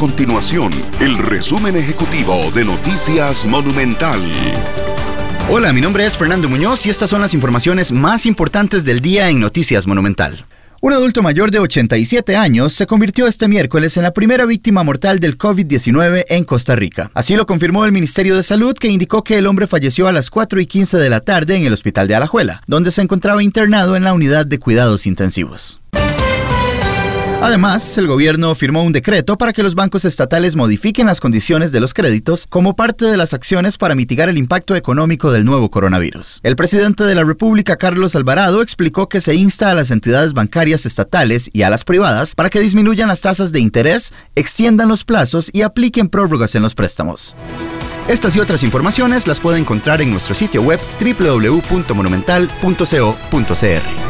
continuación el resumen ejecutivo de Noticias Monumental. Hola, mi nombre es Fernando Muñoz y estas son las informaciones más importantes del día en Noticias Monumental. Un adulto mayor de 87 años se convirtió este miércoles en la primera víctima mortal del COVID-19 en Costa Rica. Así lo confirmó el Ministerio de Salud, que indicó que el hombre falleció a las 4 y 15 de la tarde en el hospital de Alajuela, donde se encontraba internado en la unidad de cuidados intensivos. Además, el gobierno firmó un decreto para que los bancos estatales modifiquen las condiciones de los créditos como parte de las acciones para mitigar el impacto económico del nuevo coronavirus. El presidente de la República, Carlos Alvarado, explicó que se insta a las entidades bancarias estatales y a las privadas para que disminuyan las tasas de interés, extiendan los plazos y apliquen prórrogas en los préstamos. Estas y otras informaciones las puede encontrar en nuestro sitio web www.monumental.co.cr.